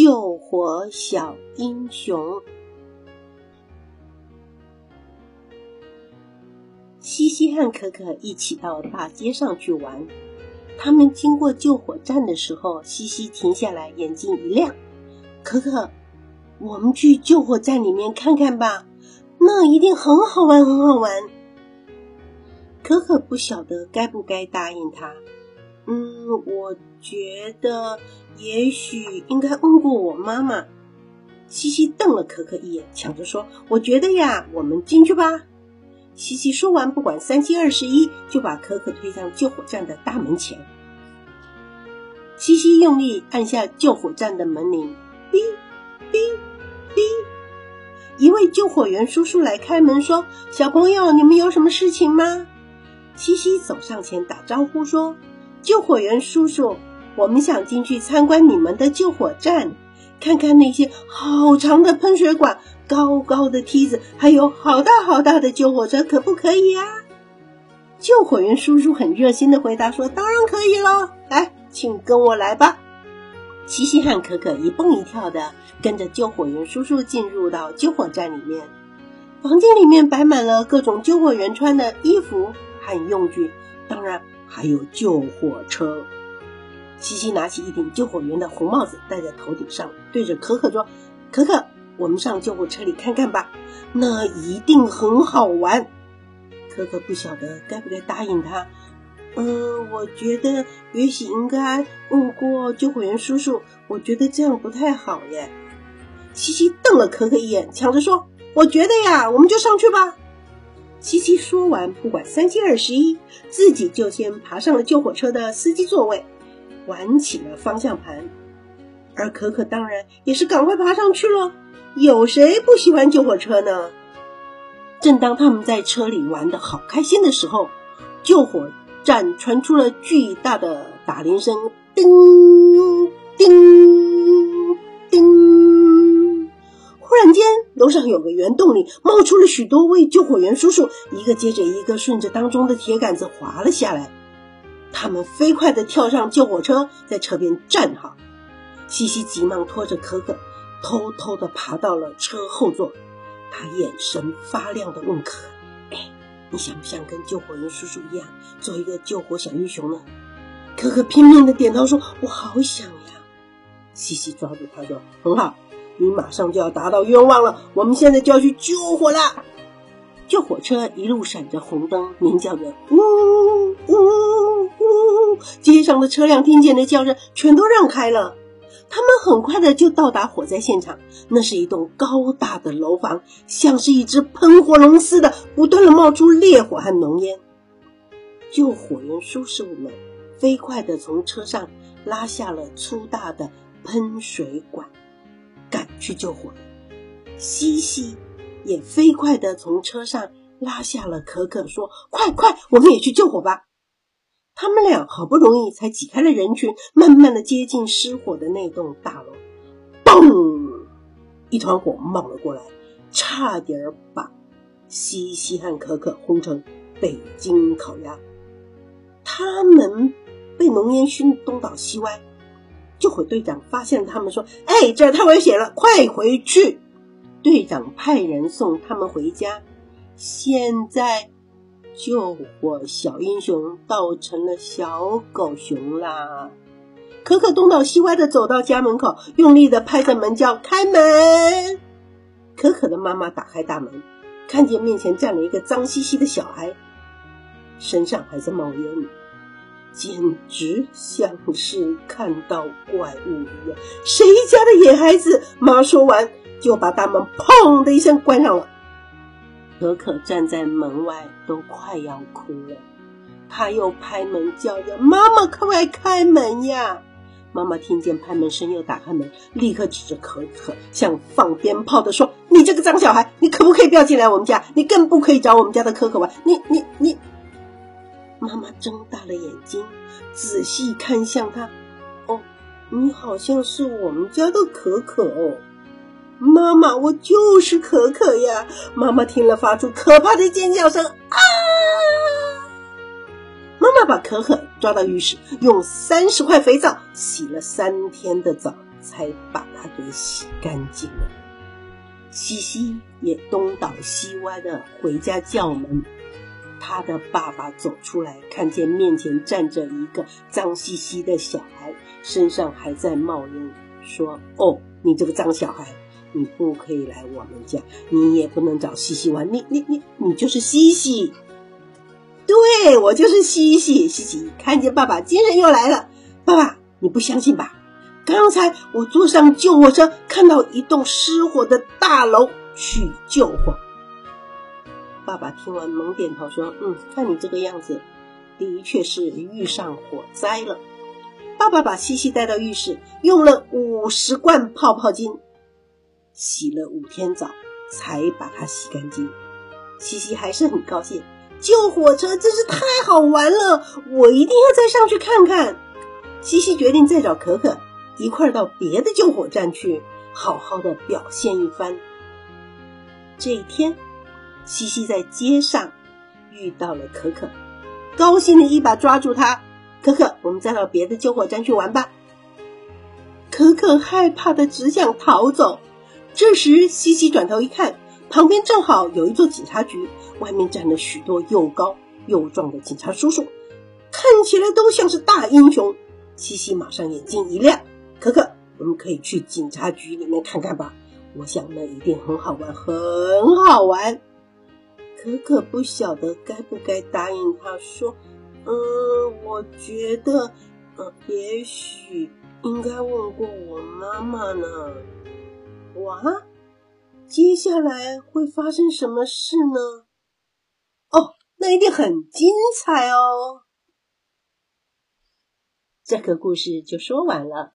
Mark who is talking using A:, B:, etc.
A: 救火小英雄。西西和可可一起到大街上去玩。他们经过救火站的时候，西西停下来，眼睛一亮：“可可，我们去救火站里面看看吧，那一定很好玩，很好玩。”可可不晓得该不该答应他。我觉得也许应该问过我妈妈。西西瞪了可可一眼，抢着说：“我觉得呀，我们进去吧。”西西说完，不管三七二十一，就把可可推向救火站的大门前。西西用力按下救火站的门铃，哔哔哔，一位救火员叔叔来开门，说：“小朋友，你们有什么事情吗？”西西走上前打招呼说。救火员叔叔，我们想进去参观你们的救火站，看看那些好长的喷水管、高高的梯子，还有好大好大的救火车，可不可以呀？救火员叔叔很热心的回答说：“当然可以喽，来，请跟我来吧。”西西和可可一蹦一跳的跟着救火员叔叔进入到救火站里面，房间里面摆满了各种救火员穿的衣服和用具，当然。还有救火车，西西拿起一顶救火员的红帽子戴在头顶上，对着可可说：“可可，我们上救火车里看看吧，那一定很好玩。”可可不晓得该不该答应他。嗯，我觉得也许应该问过救火员叔叔。我觉得这样不太好耶。西西瞪了可可一眼，抢着说：“我觉得呀，我们就上去吧。”琪琪说完，不管三七二十一，自己就先爬上了救火车的司机座位，玩起了方向盘。而可可当然也是赶快爬上去了。有谁不喜欢救火车呢？正当他们在车里玩的好开心的时候，救火站传出了巨大的打铃声，叮叮叮。忽然间。楼上有个圆洞里冒出了许多位救火员叔叔，一个接着一个顺着当中的铁杆子滑了下来。他们飞快地跳上救火车，在车边站好。西西急忙拖着可可，偷偷地爬到了车后座。他眼神发亮地问可：“哎，你想不想跟救火员叔叔一样，做一个救火小英雄呢？”可可拼命地点头说：“我好想呀。”西西抓住他说：“很好。”你马上就要达到愿望了，我们现在就要去救火啦！救火车一路闪着红灯，鸣叫着呜呜呜呜，街上的车辆听见的叫声全都让开了。他们很快的就到达火灾现场，那是一栋高大的楼房，像是一只喷火龙似的，不断的冒出烈火和浓烟。救火员叔叔们飞快的从车上拉下了粗大的喷水管。赶去救火，西西也飞快的从车上拉下了可可，说：“快快，我们也去救火吧！”他们俩好不容易才挤开了人群，慢慢的接近失火的那栋大楼。嘣！一团火冒了过来，差点把西西和可可轰成北京烤鸭。他们被浓烟熏东倒西歪。救火队长发现他们，说：“哎，这太危险了，快回去！”队长派人送他们回家。现在，救火小英雄倒成了小狗熊啦！可可东倒西歪的走到家门口，用力的拍着门叫：“开门！”可可的妈妈打开大门，看见面前站了一个脏兮兮的小孩，身上还在冒烟。简直像是看到怪物一样！谁家的野孩子？妈说完就把大门砰的一声关上了。可可站在门外都快要哭了，他又拍门叫着：“妈妈，快开门呀！”妈妈听见拍门声，又打开门，立刻指着可可，像放鞭炮的说：“你这个脏小孩，你可不可以不要进来我们家？你更不可以找我们家的可可玩！你、你、你！”妈妈睁大了眼睛，仔细看向他。哦，你好像是我们家的可可哦。妈妈，我就是可可呀！妈妈听了，发出可怕的尖叫声啊！妈妈把可可抓到浴室，用三十块肥皂洗了三天的澡，才把它给洗干净了。西西也东倒西歪的回家叫门。他的爸爸走出来，看见面前站着一个脏兮兮的小孩，身上还在冒烟，说：“哦，你这个脏小孩，你不可以来我们家，你也不能找西西玩，你你你你就是西西，对我就是西西。西西看见爸爸，精神又来了。爸爸，你不相信吧？刚才我坐上救火车，看到一栋失火的大楼，去救火。”爸爸听完，猛点头说：“嗯，看你这个样子，的确是遇上火灾了。”爸爸把西西带到浴室，用了五十罐泡泡巾，洗了五天澡，才把它洗干净。西西还是很高兴，救火车真是太好玩了，我一定要再上去看看。西西决定再找可可一块到别的救火站去，好好的表现一番。这一天。西西在街上遇到了可可，高兴的一把抓住他。可可，我们再到别的救火站去玩吧。可可害怕的只想逃走。这时，西西转头一看，旁边正好有一座警察局，外面站了许多又高又壮的警察叔叔，看起来都像是大英雄。西西马上眼睛一亮：“可可，我们可以去警察局里面看看吧？我想那一定很好玩，很好玩。”可可不晓得该不该答应他，说：“嗯，我觉得，嗯，也许应该问过我妈妈呢。”哇，接下来会发生什么事呢？哦，那一定很精彩哦！这个故事就说完了。